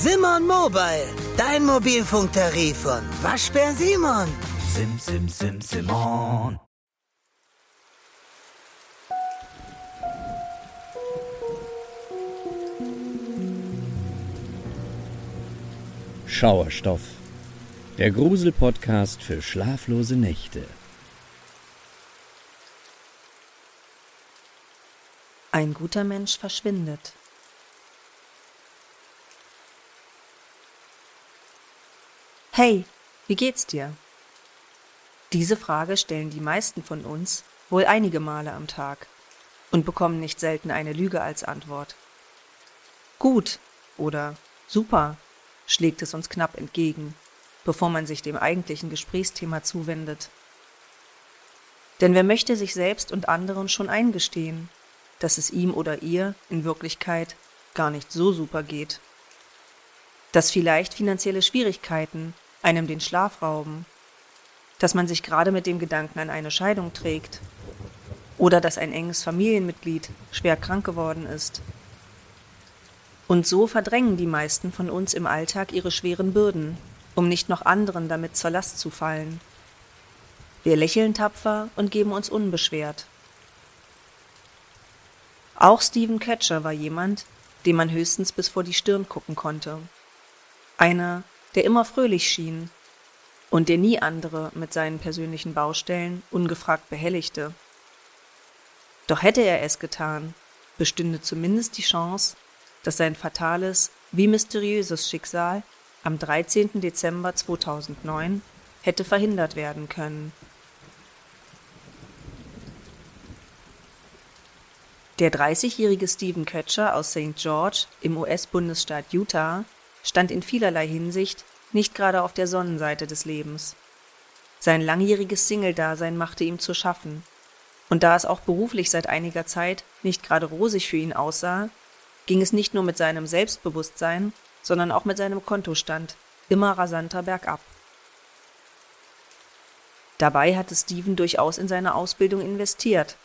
Simon Mobile, dein Mobilfunktarif von Waschbär Simon. Sim, sim, sim, Simon. Schauerstoff. Der Grusel-Podcast für schlaflose Nächte. Ein guter Mensch verschwindet. Hey, wie geht's dir? Diese Frage stellen die meisten von uns wohl einige Male am Tag und bekommen nicht selten eine Lüge als Antwort. Gut oder super schlägt es uns knapp entgegen, bevor man sich dem eigentlichen Gesprächsthema zuwendet. Denn wer möchte sich selbst und anderen schon eingestehen, dass es ihm oder ihr in Wirklichkeit gar nicht so super geht? Dass vielleicht finanzielle Schwierigkeiten einem den Schlaf rauben, dass man sich gerade mit dem Gedanken an eine Scheidung trägt oder dass ein enges Familienmitglied schwer krank geworden ist. Und so verdrängen die meisten von uns im Alltag ihre schweren Bürden, um nicht noch anderen damit zur Last zu fallen. Wir lächeln tapfer und geben uns unbeschwert. Auch Stephen Catcher war jemand, dem man höchstens bis vor die Stirn gucken konnte. Einer, der immer fröhlich schien und der nie andere mit seinen persönlichen Baustellen ungefragt behelligte. Doch hätte er es getan, bestünde zumindest die Chance, dass sein fatales wie mysteriöses Schicksal am 13. Dezember 2009 hätte verhindert werden können. Der 30-jährige Stephen Ketcher aus St. George im US-Bundesstaat Utah stand in vielerlei Hinsicht nicht gerade auf der Sonnenseite des Lebens. Sein langjähriges Single-Dasein machte ihm zu schaffen. Und da es auch beruflich seit einiger Zeit nicht gerade rosig für ihn aussah, ging es nicht nur mit seinem Selbstbewusstsein, sondern auch mit seinem Kontostand immer rasanter bergab. Dabei hatte Steven durchaus in seine Ausbildung investiert.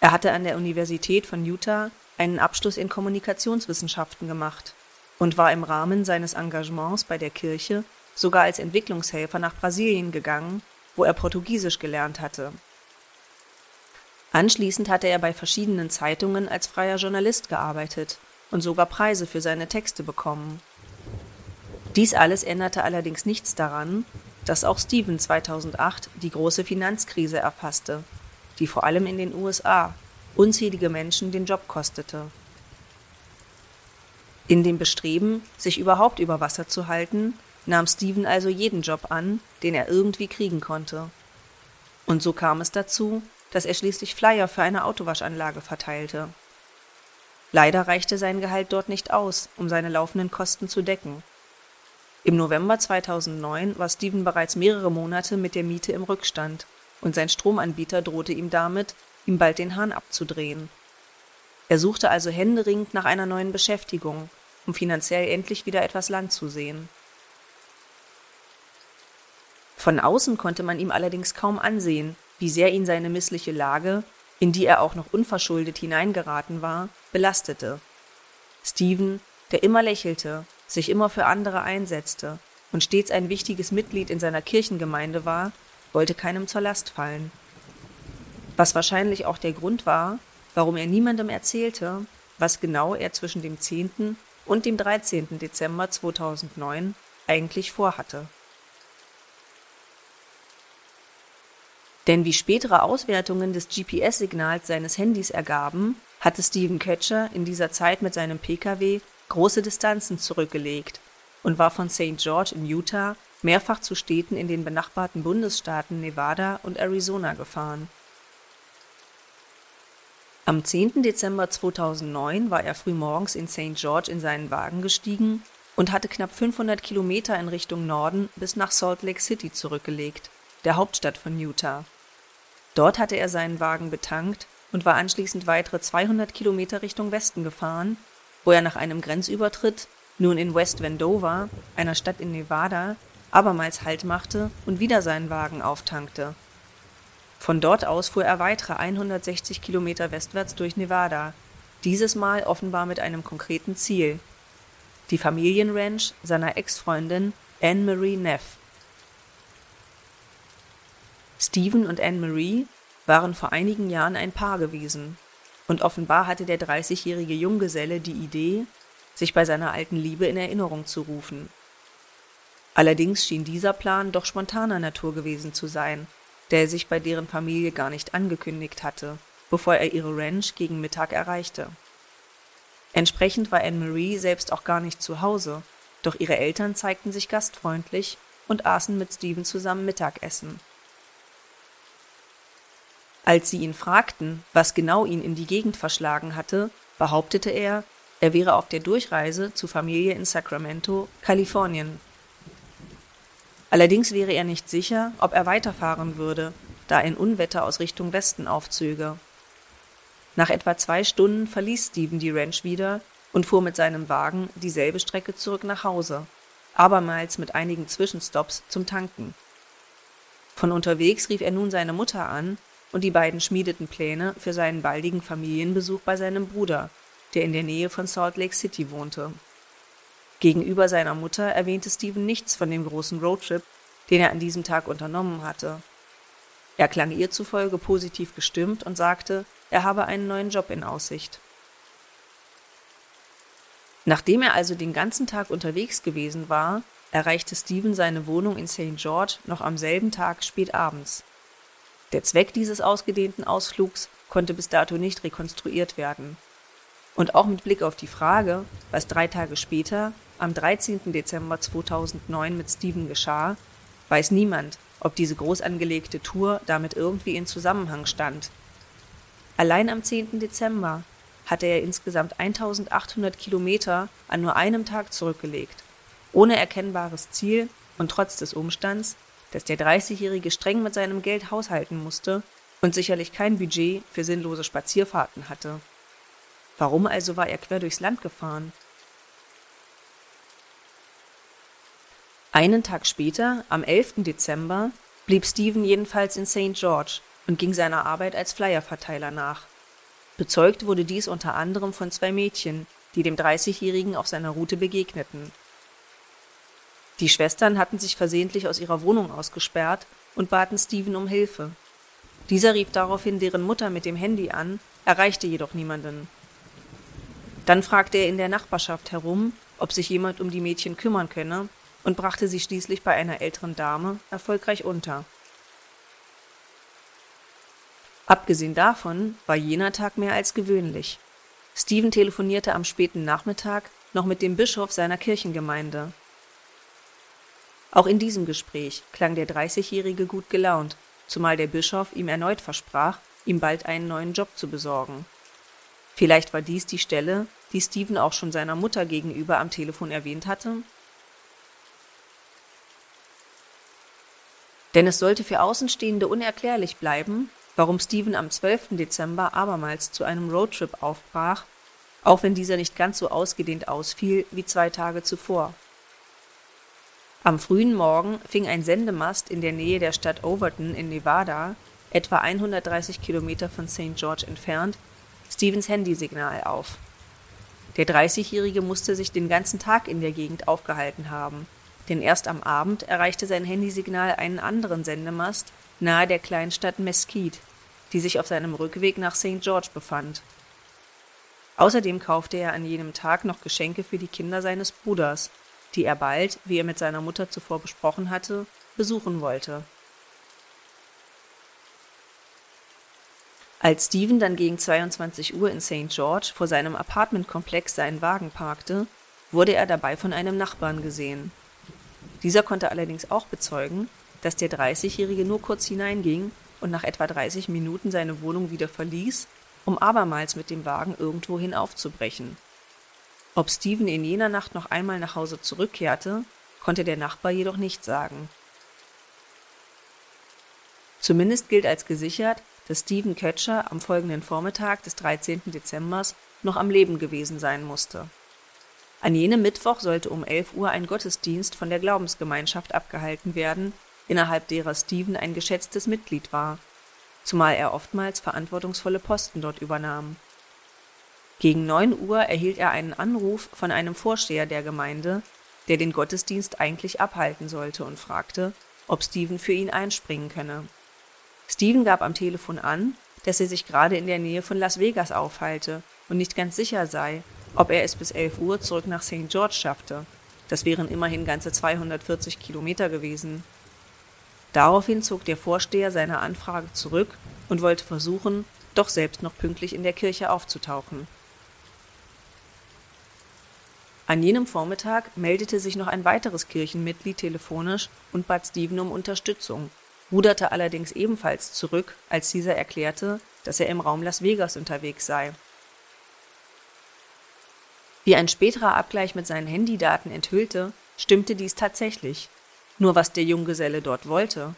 Er hatte an der Universität von Utah einen Abschluss in Kommunikationswissenschaften gemacht und war im Rahmen seines Engagements bei der Kirche sogar als Entwicklungshelfer nach Brasilien gegangen, wo er Portugiesisch gelernt hatte. Anschließend hatte er bei verschiedenen Zeitungen als freier Journalist gearbeitet und sogar Preise für seine Texte bekommen. Dies alles änderte allerdings nichts daran, dass auch Steven 2008 die große Finanzkrise erfasste, die vor allem in den USA unzählige Menschen den Job kostete. In dem Bestreben, sich überhaupt über Wasser zu halten, nahm Steven also jeden Job an, den er irgendwie kriegen konnte. Und so kam es dazu, dass er schließlich Flyer für eine Autowaschanlage verteilte. Leider reichte sein Gehalt dort nicht aus, um seine laufenden Kosten zu decken. Im November 2009 war Steven bereits mehrere Monate mit der Miete im Rückstand und sein Stromanbieter drohte ihm damit, ihm bald den Hahn abzudrehen. Er suchte also händeringend nach einer neuen Beschäftigung, um finanziell endlich wieder etwas Land zu sehen. Von außen konnte man ihm allerdings kaum ansehen, wie sehr ihn seine missliche Lage, in die er auch noch unverschuldet hineingeraten war, belastete. Steven, der immer lächelte, sich immer für andere einsetzte und stets ein wichtiges Mitglied in seiner Kirchengemeinde war, wollte keinem zur Last fallen. Was wahrscheinlich auch der Grund war, warum er niemandem erzählte, was genau er zwischen dem 10. und dem 13. Dezember 2009 eigentlich vorhatte. Denn wie spätere Auswertungen des GPS-Signals seines Handys ergaben, hatte Steven Ketcher in dieser Zeit mit seinem Pkw große Distanzen zurückgelegt und war von St. George in Utah mehrfach zu Städten in den benachbarten Bundesstaaten Nevada und Arizona gefahren am 10. Dezember 2009 war er frühmorgens in St. George in seinen Wagen gestiegen und hatte knapp 500 Kilometer in Richtung Norden bis nach Salt Lake City zurückgelegt, der Hauptstadt von Utah. Dort hatte er seinen Wagen betankt und war anschließend weitere 200 Kilometer Richtung Westen gefahren, wo er nach einem Grenzübertritt nun in West Vandover, einer Stadt in Nevada, abermals Halt machte und wieder seinen Wagen auftankte von dort aus fuhr er weitere 160 Kilometer westwärts durch Nevada, dieses Mal offenbar mit einem konkreten Ziel. die Familienranch seiner Ex-Freundin Anne-Marie Neff. Stephen und Anne-Marie waren vor einigen Jahren ein Paar gewesen, und offenbar hatte der 30-jährige Junggeselle die Idee, sich bei seiner alten Liebe in Erinnerung zu rufen. Allerdings schien dieser Plan doch spontaner Natur gewesen zu sein, der sich bei deren Familie gar nicht angekündigt hatte, bevor er ihre Ranch gegen Mittag erreichte. Entsprechend war Anne-Marie selbst auch gar nicht zu Hause, doch ihre Eltern zeigten sich gastfreundlich und aßen mit Steven zusammen Mittagessen. Als sie ihn fragten, was genau ihn in die Gegend verschlagen hatte, behauptete er, er wäre auf der Durchreise zu Familie in Sacramento, Kalifornien. Allerdings wäre er nicht sicher, ob er weiterfahren würde, da ein Unwetter aus Richtung Westen aufzöge. Nach etwa zwei Stunden verließ Steven die Ranch wieder und fuhr mit seinem Wagen dieselbe Strecke zurück nach Hause, abermals mit einigen Zwischenstopps zum Tanken. Von unterwegs rief er nun seine Mutter an und die beiden schmiedeten Pläne für seinen baldigen Familienbesuch bei seinem Bruder, der in der Nähe von Salt Lake City wohnte. Gegenüber seiner Mutter erwähnte Steven nichts von dem großen Roadtrip, den er an diesem Tag unternommen hatte. Er klang ihr zufolge positiv gestimmt und sagte, er habe einen neuen Job in Aussicht. Nachdem er also den ganzen Tag unterwegs gewesen war, erreichte Steven seine Wohnung in St. George noch am selben Tag spät abends. Der Zweck dieses ausgedehnten Ausflugs konnte bis dato nicht rekonstruiert werden. Und auch mit Blick auf die Frage, was drei Tage später, am 13. Dezember 2009 mit Steven geschah, weiß niemand, ob diese groß angelegte Tour damit irgendwie in Zusammenhang stand. Allein am 10. Dezember hatte er insgesamt 1800 Kilometer an nur einem Tag zurückgelegt, ohne erkennbares Ziel und trotz des Umstands, dass der 30-Jährige streng mit seinem Geld haushalten musste und sicherlich kein Budget für sinnlose Spazierfahrten hatte. Warum also war er quer durchs Land gefahren? Einen Tag später, am 11. Dezember, blieb Stephen jedenfalls in St. George und ging seiner Arbeit als Flyerverteiler nach. Bezeugt wurde dies unter anderem von zwei Mädchen, die dem 30-Jährigen auf seiner Route begegneten. Die Schwestern hatten sich versehentlich aus ihrer Wohnung ausgesperrt und baten Steven um Hilfe. Dieser rief daraufhin deren Mutter mit dem Handy an, erreichte jedoch niemanden. Dann fragte er in der Nachbarschaft herum, ob sich jemand um die Mädchen kümmern könne, und brachte sie schließlich bei einer älteren Dame erfolgreich unter. Abgesehen davon war jener Tag mehr als gewöhnlich. Steven telefonierte am späten Nachmittag noch mit dem Bischof seiner Kirchengemeinde. Auch in diesem Gespräch klang der 30-Jährige gut gelaunt, zumal der Bischof ihm erneut versprach, ihm bald einen neuen Job zu besorgen. Vielleicht war dies die Stelle, die Steven auch schon seiner Mutter gegenüber am Telefon erwähnt hatte? Denn es sollte für Außenstehende unerklärlich bleiben, warum Steven am 12. Dezember abermals zu einem Roadtrip aufbrach, auch wenn dieser nicht ganz so ausgedehnt ausfiel wie zwei Tage zuvor. Am frühen Morgen fing ein Sendemast in der Nähe der Stadt Overton in Nevada, etwa 130 Kilometer von St. George entfernt, Stevens Handysignal auf. Der 30-Jährige musste sich den ganzen Tag in der Gegend aufgehalten haben, denn erst am Abend erreichte sein Handysignal einen anderen Sendemast nahe der Kleinstadt Mesquite, die sich auf seinem Rückweg nach St. George befand. Außerdem kaufte er an jenem Tag noch Geschenke für die Kinder seines Bruders, die er bald, wie er mit seiner Mutter zuvor besprochen hatte, besuchen wollte. Als Steven dann gegen 22 Uhr in St. George vor seinem Apartmentkomplex seinen Wagen parkte, wurde er dabei von einem Nachbarn gesehen. Dieser konnte allerdings auch bezeugen, dass der 30-Jährige nur kurz hineinging und nach etwa 30 Minuten seine Wohnung wieder verließ, um abermals mit dem Wagen irgendwohin aufzubrechen. Ob Steven in jener Nacht noch einmal nach Hause zurückkehrte, konnte der Nachbar jedoch nicht sagen. Zumindest gilt als gesichert, dass Steven Kötscher am folgenden Vormittag des 13. Dezembers noch am Leben gewesen sein musste. An jenem Mittwoch sollte um 11 Uhr ein Gottesdienst von der Glaubensgemeinschaft abgehalten werden, innerhalb derer Steven ein geschätztes Mitglied war, zumal er oftmals verantwortungsvolle Posten dort übernahm Gegen 9 Uhr erhielt er einen Anruf von einem Vorsteher der Gemeinde, der den Gottesdienst eigentlich abhalten sollte und fragte, ob Stephen für ihn einspringen könne. Stephen gab am Telefon an, dass er sich gerade in der Nähe von Las Vegas aufhalte und nicht ganz sicher sei, ob er es bis 11 Uhr zurück nach St. George schaffte. Das wären immerhin ganze 240 Kilometer gewesen. Daraufhin zog der Vorsteher seine Anfrage zurück und wollte versuchen, doch selbst noch pünktlich in der Kirche aufzutauchen. An jenem Vormittag meldete sich noch ein weiteres Kirchenmitglied telefonisch und bat Stephen um Unterstützung, ruderte allerdings ebenfalls zurück, als dieser erklärte, dass er im Raum Las Vegas unterwegs sei. Wie ein späterer Abgleich mit seinen Handydaten enthüllte, stimmte dies tatsächlich. Nur was der Junggeselle dort wollte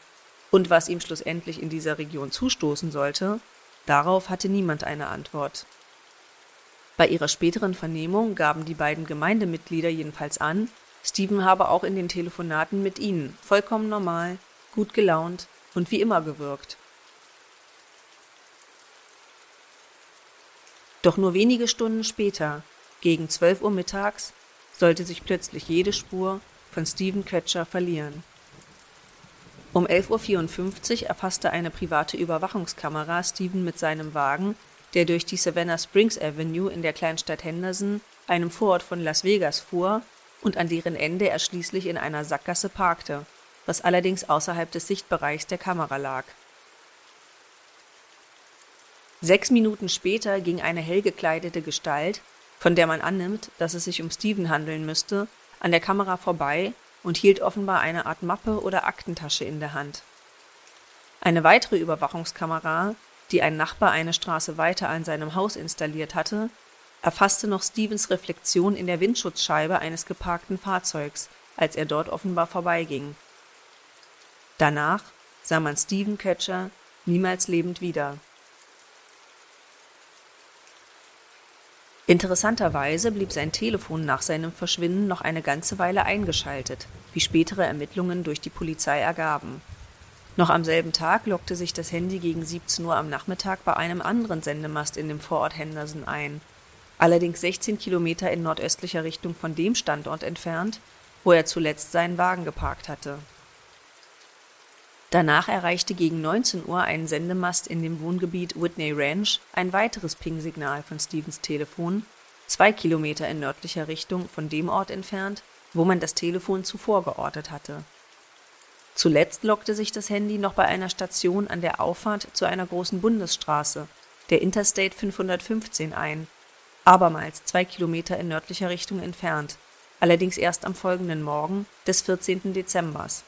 und was ihm schlussendlich in dieser Region zustoßen sollte, darauf hatte niemand eine Antwort. Bei ihrer späteren Vernehmung gaben die beiden Gemeindemitglieder jedenfalls an, Stephen habe auch in den Telefonaten mit ihnen vollkommen normal, gut gelaunt und wie immer gewirkt. Doch nur wenige Stunden später, gegen 12 Uhr mittags, sollte sich plötzlich jede Spur von Stephen Quetscher verlieren. Um 11.54 Uhr erfasste eine private Überwachungskamera Stephen mit seinem Wagen der durch die Savannah Springs Avenue in der Kleinstadt Henderson, einem Vorort von Las Vegas, fuhr und an deren Ende er schließlich in einer Sackgasse parkte, was allerdings außerhalb des Sichtbereichs der Kamera lag. Sechs Minuten später ging eine hell gekleidete Gestalt, von der man annimmt, dass es sich um Steven handeln müsste, an der Kamera vorbei und hielt offenbar eine Art Mappe oder Aktentasche in der Hand. Eine weitere Überwachungskamera die ein Nachbar eine Straße weiter an seinem Haus installiert hatte, erfasste noch Stevens Reflexion in der Windschutzscheibe eines geparkten Fahrzeugs, als er dort offenbar vorbeiging. Danach sah man Steven Kötscher niemals lebend wieder. Interessanterweise blieb sein Telefon nach seinem Verschwinden noch eine ganze Weile eingeschaltet, wie spätere Ermittlungen durch die Polizei ergaben noch am selben Tag lockte sich das Handy gegen 17 Uhr am Nachmittag bei einem anderen Sendemast in dem Vorort Henderson ein, allerdings 16 Kilometer in nordöstlicher Richtung von dem Standort entfernt, wo er zuletzt seinen Wagen geparkt hatte. Danach erreichte gegen 19 Uhr ein Sendemast in dem Wohngebiet Whitney Ranch ein weiteres Ping-Signal von Stevens Telefon, zwei Kilometer in nördlicher Richtung von dem Ort entfernt, wo man das Telefon zuvor geortet hatte Zuletzt lockte sich das Handy noch bei einer Station an der Auffahrt zu einer großen Bundesstraße, der Interstate 515 ein, abermals zwei Kilometer in nördlicher Richtung entfernt, allerdings erst am folgenden Morgen des 14. Dezembers.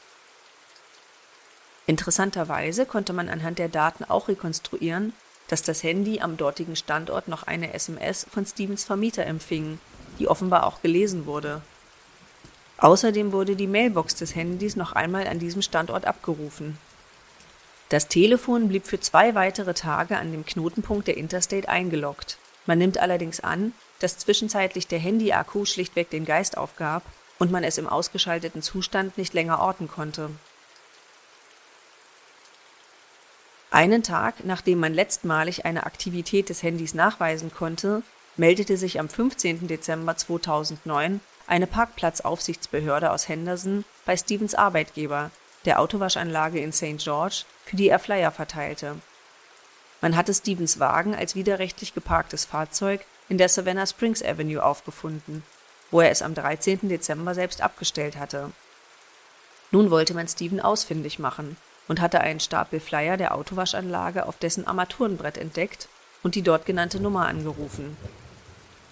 Interessanterweise konnte man anhand der Daten auch rekonstruieren, dass das Handy am dortigen Standort noch eine SMS von Stevens Vermieter empfing, die offenbar auch gelesen wurde Außerdem wurde die Mailbox des Handys noch einmal an diesem Standort abgerufen. Das Telefon blieb für zwei weitere Tage an dem Knotenpunkt der Interstate eingeloggt. Man nimmt allerdings an, dass zwischenzeitlich der Handy-Akku schlichtweg den Geist aufgab und man es im ausgeschalteten Zustand nicht länger orten konnte. Einen Tag, nachdem man letztmalig eine Aktivität des Handys nachweisen konnte, meldete sich am 15. Dezember 2009 eine Parkplatzaufsichtsbehörde aus Henderson bei Stevens Arbeitgeber, der Autowaschanlage in St. George, für die er Flyer verteilte. Man hatte Stevens Wagen als widerrechtlich geparktes Fahrzeug in der Savannah Springs Avenue aufgefunden, wo er es am 13. Dezember selbst abgestellt hatte. Nun wollte man Steven ausfindig machen und hatte einen Stapel Flyer der Autowaschanlage auf dessen Armaturenbrett entdeckt und die dort genannte Nummer angerufen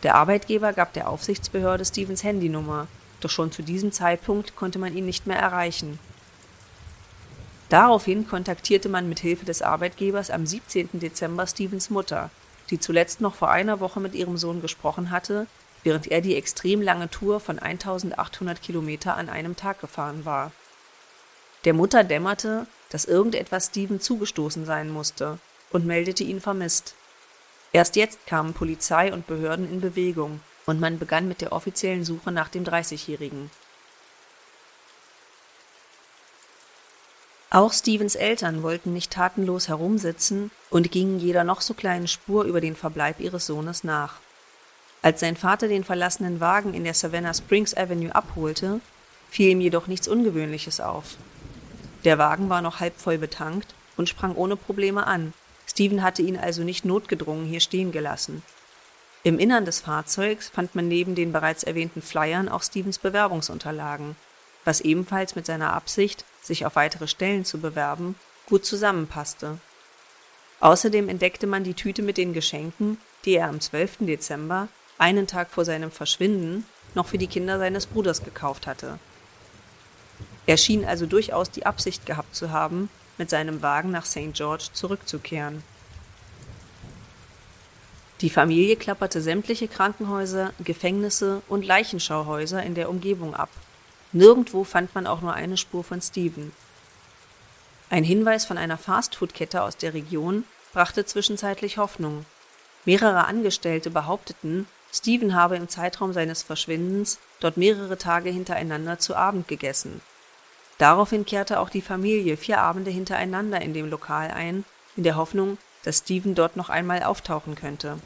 der Arbeitgeber gab der Aufsichtsbehörde Stevens Handynummer, doch schon zu diesem Zeitpunkt konnte man ihn nicht mehr erreichen. Daraufhin kontaktierte man mit Hilfe des Arbeitgebers am 17. Dezember Stevens Mutter, die zuletzt noch vor einer Woche mit ihrem Sohn gesprochen hatte, während er die extrem lange Tour von 1800 Kilometer an einem Tag gefahren war. Der Mutter dämmerte, dass irgendetwas Steven zugestoßen sein musste und meldete ihn vermisst. Erst jetzt kamen Polizei und Behörden in Bewegung und man begann mit der offiziellen Suche nach dem 30-Jährigen. Auch Stevens Eltern wollten nicht tatenlos herumsitzen und gingen jeder noch so kleinen Spur über den Verbleib ihres Sohnes nach. Als sein Vater den verlassenen Wagen in der Savannah Springs Avenue abholte, fiel ihm jedoch nichts Ungewöhnliches auf. Der Wagen war noch halb voll betankt und sprang ohne Probleme an. Steven hatte ihn also nicht notgedrungen hier stehen gelassen. Im Innern des Fahrzeugs fand man neben den bereits erwähnten Flyern auch Stevens Bewerbungsunterlagen, was ebenfalls mit seiner Absicht, sich auf weitere Stellen zu bewerben, gut zusammenpasste. Außerdem entdeckte man die Tüte mit den Geschenken, die er am 12. Dezember, einen Tag vor seinem Verschwinden, noch für die Kinder seines Bruders gekauft hatte. Er schien also durchaus die Absicht gehabt zu haben, mit seinem Wagen nach St. George zurückzukehren. Die Familie klapperte sämtliche Krankenhäuser, Gefängnisse und Leichenschauhäuser in der Umgebung ab. Nirgendwo fand man auch nur eine Spur von Steven. Ein Hinweis von einer Fastfood-Kette aus der Region brachte zwischenzeitlich Hoffnung. Mehrere Angestellte behaupteten, Steven habe im Zeitraum seines Verschwindens dort mehrere Tage hintereinander zu Abend gegessen. Daraufhin kehrte auch die Familie vier Abende hintereinander in dem Lokal ein, in der Hoffnung, dass Steven dort noch einmal auftauchen könnte.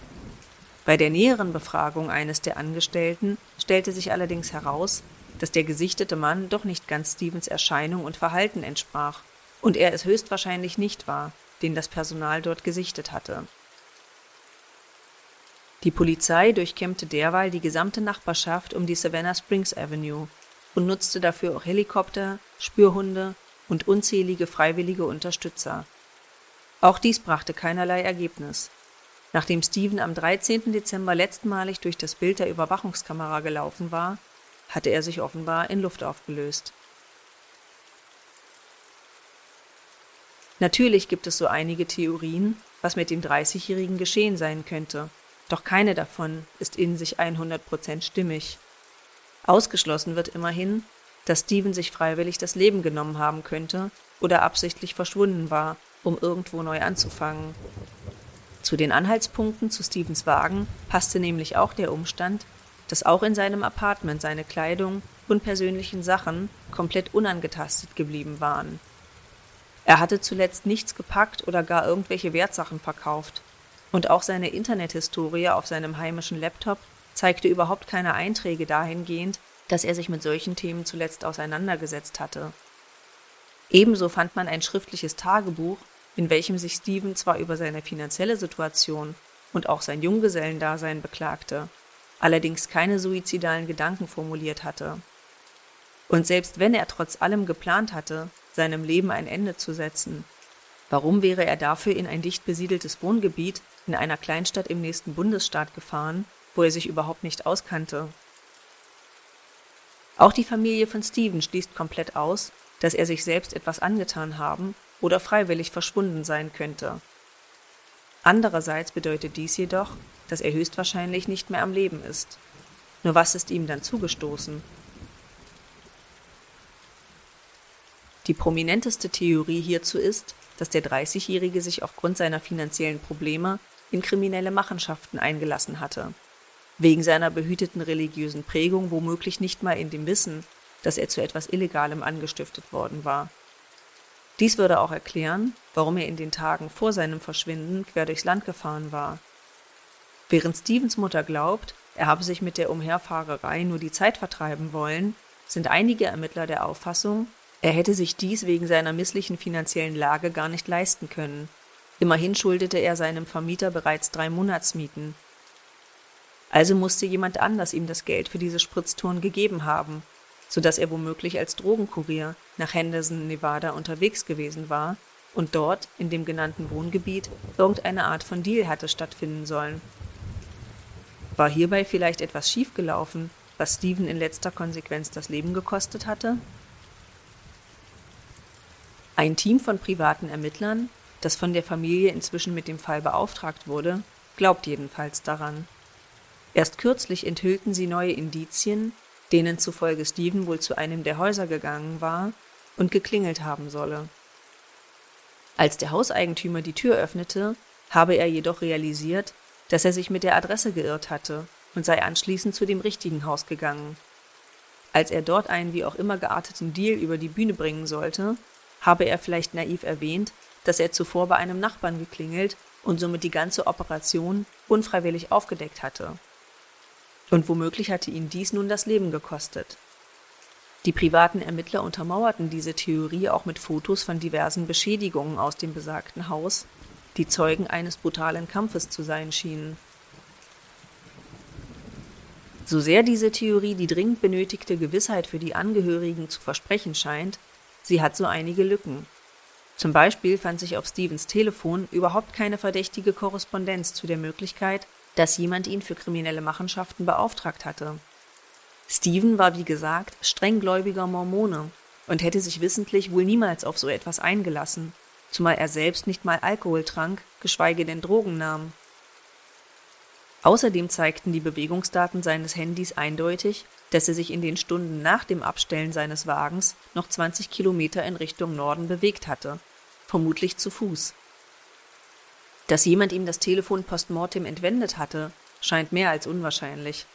Bei der näheren Befragung eines der Angestellten stellte sich allerdings heraus, dass der gesichtete Mann doch nicht ganz Stevens Erscheinung und Verhalten entsprach und er es höchstwahrscheinlich nicht war, den das Personal dort gesichtet hatte. Die Polizei durchkämmte derweil die gesamte Nachbarschaft um die Savannah Springs Avenue und nutzte dafür auch Helikopter, Spürhunde und unzählige freiwillige Unterstützer. Auch dies brachte keinerlei Ergebnis. Nachdem Steven am 13. Dezember letztmalig durch das Bild der Überwachungskamera gelaufen war, hatte er sich offenbar in Luft aufgelöst. Natürlich gibt es so einige Theorien, was mit dem 30-Jährigen geschehen sein könnte, doch keine davon ist in sich 100% stimmig. Ausgeschlossen wird immerhin, dass Steven sich freiwillig das Leben genommen haben könnte oder absichtlich verschwunden war um irgendwo neu anzufangen. Zu den Anhaltspunkten zu Stevens Wagen passte nämlich auch der Umstand, dass auch in seinem Apartment seine Kleidung und persönlichen Sachen komplett unangetastet geblieben waren. Er hatte zuletzt nichts gepackt oder gar irgendwelche Wertsachen verkauft, und auch seine Internethistorie auf seinem heimischen Laptop zeigte überhaupt keine Einträge dahingehend, dass er sich mit solchen Themen zuletzt auseinandergesetzt hatte. Ebenso fand man ein schriftliches Tagebuch, in welchem sich Steven zwar über seine finanzielle Situation und auch sein Junggesellendasein beklagte, allerdings keine suizidalen Gedanken formuliert hatte. Und selbst wenn er trotz allem geplant hatte, seinem Leben ein Ende zu setzen, warum wäre er dafür in ein dicht besiedeltes Wohngebiet in einer Kleinstadt im nächsten Bundesstaat gefahren, wo er sich überhaupt nicht auskannte? Auch die Familie von Steven schließt komplett aus, dass er sich selbst etwas angetan haben oder freiwillig verschwunden sein könnte. Andererseits bedeutet dies jedoch, dass er höchstwahrscheinlich nicht mehr am Leben ist. Nur was ist ihm dann zugestoßen? Die prominenteste Theorie hierzu ist, dass der 30-Jährige sich aufgrund seiner finanziellen Probleme in kriminelle Machenschaften eingelassen hatte. Wegen seiner behüteten religiösen Prägung womöglich nicht mal in dem Wissen, dass er zu etwas Illegalem angestiftet worden war. Dies würde auch erklären, warum er in den Tagen vor seinem Verschwinden quer durchs Land gefahren war. Während Stevens Mutter glaubt, er habe sich mit der Umherfahrerei nur die Zeit vertreiben wollen, sind einige Ermittler der Auffassung, er hätte sich dies wegen seiner misslichen finanziellen Lage gar nicht leisten können. Immerhin schuldete er seinem Vermieter bereits drei Monatsmieten. Also musste jemand anders ihm das Geld für diese Spritztouren gegeben haben, sodass er womöglich als Drogenkurier nach Henderson, Nevada unterwegs gewesen war und dort, in dem genannten Wohngebiet, irgendeine Art von Deal hatte stattfinden sollen. War hierbei vielleicht etwas schiefgelaufen, was Steven in letzter Konsequenz das Leben gekostet hatte? Ein Team von privaten Ermittlern, das von der Familie inzwischen mit dem Fall beauftragt wurde, glaubt jedenfalls daran. Erst kürzlich enthüllten sie neue Indizien, denen zufolge Steven wohl zu einem der Häuser gegangen war und geklingelt haben solle. Als der Hauseigentümer die Tür öffnete, habe er jedoch realisiert, dass er sich mit der Adresse geirrt hatte und sei anschließend zu dem richtigen Haus gegangen. Als er dort einen wie auch immer gearteten Deal über die Bühne bringen sollte, habe er vielleicht naiv erwähnt, dass er zuvor bei einem Nachbarn geklingelt und somit die ganze Operation unfreiwillig aufgedeckt hatte. Und womöglich hatte ihn dies nun das Leben gekostet. Die privaten Ermittler untermauerten diese Theorie auch mit Fotos von diversen Beschädigungen aus dem besagten Haus, die Zeugen eines brutalen Kampfes zu sein schienen. So sehr diese Theorie die dringend benötigte Gewissheit für die Angehörigen zu versprechen scheint, sie hat so einige Lücken. Zum Beispiel fand sich auf Stevens Telefon überhaupt keine verdächtige Korrespondenz zu der Möglichkeit, dass jemand ihn für kriminelle Machenschaften beauftragt hatte. Steven war wie gesagt strenggläubiger Mormone und hätte sich wissentlich wohl niemals auf so etwas eingelassen, zumal er selbst nicht mal Alkohol trank, geschweige denn Drogen nahm. Außerdem zeigten die Bewegungsdaten seines Handys eindeutig, dass er sich in den Stunden nach dem Abstellen seines Wagens noch 20 Kilometer in Richtung Norden bewegt hatte, vermutlich zu Fuß. Dass jemand ihm das Telefon postmortem entwendet hatte, scheint mehr als unwahrscheinlich.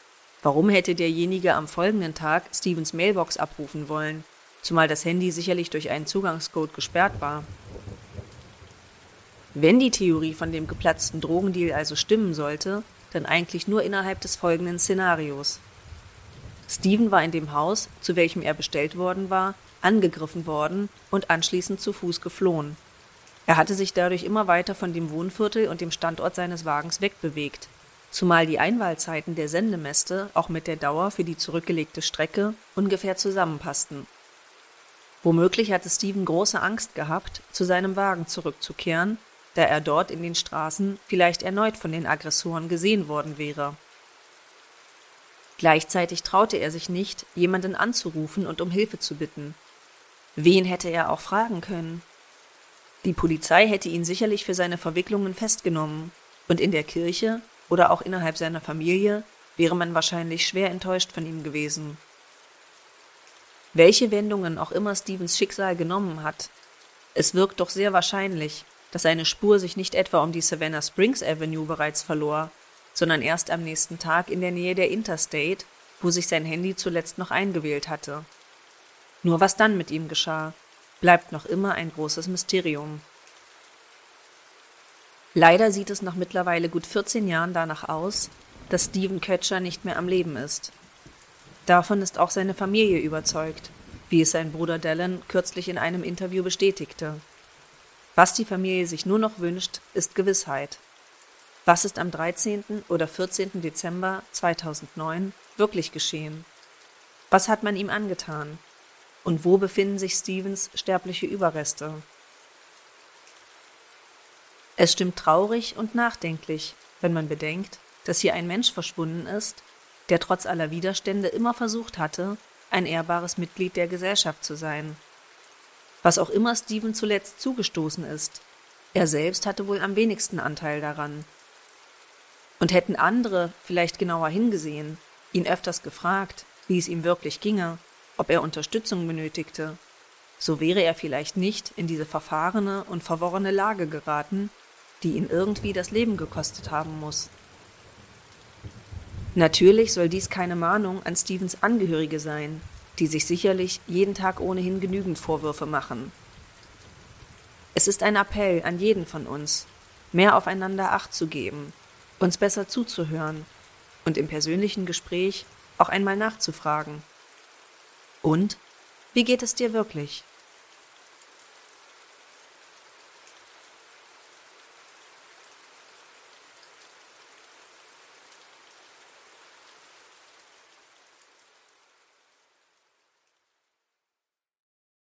Warum hätte derjenige am folgenden Tag Stevens Mailbox abrufen wollen, zumal das Handy sicherlich durch einen Zugangscode gesperrt war? Wenn die Theorie von dem geplatzten Drogendeal also stimmen sollte, dann eigentlich nur innerhalb des folgenden Szenarios. Steven war in dem Haus, zu welchem er bestellt worden war, angegriffen worden und anschließend zu Fuß geflohen. Er hatte sich dadurch immer weiter von dem Wohnviertel und dem Standort seines Wagens wegbewegt, zumal die Einwahlzeiten der Sendemäste auch mit der Dauer für die zurückgelegte Strecke ungefähr zusammenpassten. Womöglich hatte Steven große Angst gehabt, zu seinem Wagen zurückzukehren da er dort in den Straßen vielleicht erneut von den Aggressoren gesehen worden wäre. Gleichzeitig traute er sich nicht, jemanden anzurufen und um Hilfe zu bitten. Wen hätte er auch fragen können? Die Polizei hätte ihn sicherlich für seine Verwicklungen festgenommen, und in der Kirche oder auch innerhalb seiner Familie wäre man wahrscheinlich schwer enttäuscht von ihm gewesen. Welche Wendungen auch immer Stevens Schicksal genommen hat, es wirkt doch sehr wahrscheinlich, dass seine Spur sich nicht etwa um die Savannah Springs Avenue bereits verlor, sondern erst am nächsten Tag in der Nähe der Interstate, wo sich sein Handy zuletzt noch eingewählt hatte. Nur was dann mit ihm geschah, bleibt noch immer ein großes Mysterium. Leider sieht es nach mittlerweile gut 14 Jahren danach aus, dass Stephen Ketcher nicht mehr am Leben ist. Davon ist auch seine Familie überzeugt, wie es sein Bruder Dallin kürzlich in einem Interview bestätigte. Was die Familie sich nur noch wünscht, ist Gewissheit. Was ist am 13. oder 14. Dezember 2009 wirklich geschehen? Was hat man ihm angetan? Und wo befinden sich Stevens sterbliche Überreste? Es stimmt traurig und nachdenklich, wenn man bedenkt, dass hier ein Mensch verschwunden ist, der trotz aller Widerstände immer versucht hatte, ein ehrbares Mitglied der Gesellschaft zu sein was auch immer Stephen zuletzt zugestoßen ist. Er selbst hatte wohl am wenigsten Anteil daran. Und hätten andere vielleicht genauer hingesehen, ihn öfters gefragt, wie es ihm wirklich ginge, ob er Unterstützung benötigte, so wäre er vielleicht nicht in diese verfahrene und verworrene Lage geraten, die ihn irgendwie das Leben gekostet haben muss. Natürlich soll dies keine Mahnung an Stevens Angehörige sein, die sich sicherlich jeden Tag ohnehin genügend Vorwürfe machen. Es ist ein Appell an jeden von uns, mehr aufeinander Acht zu geben, uns besser zuzuhören und im persönlichen Gespräch auch einmal nachzufragen. Und wie geht es dir wirklich?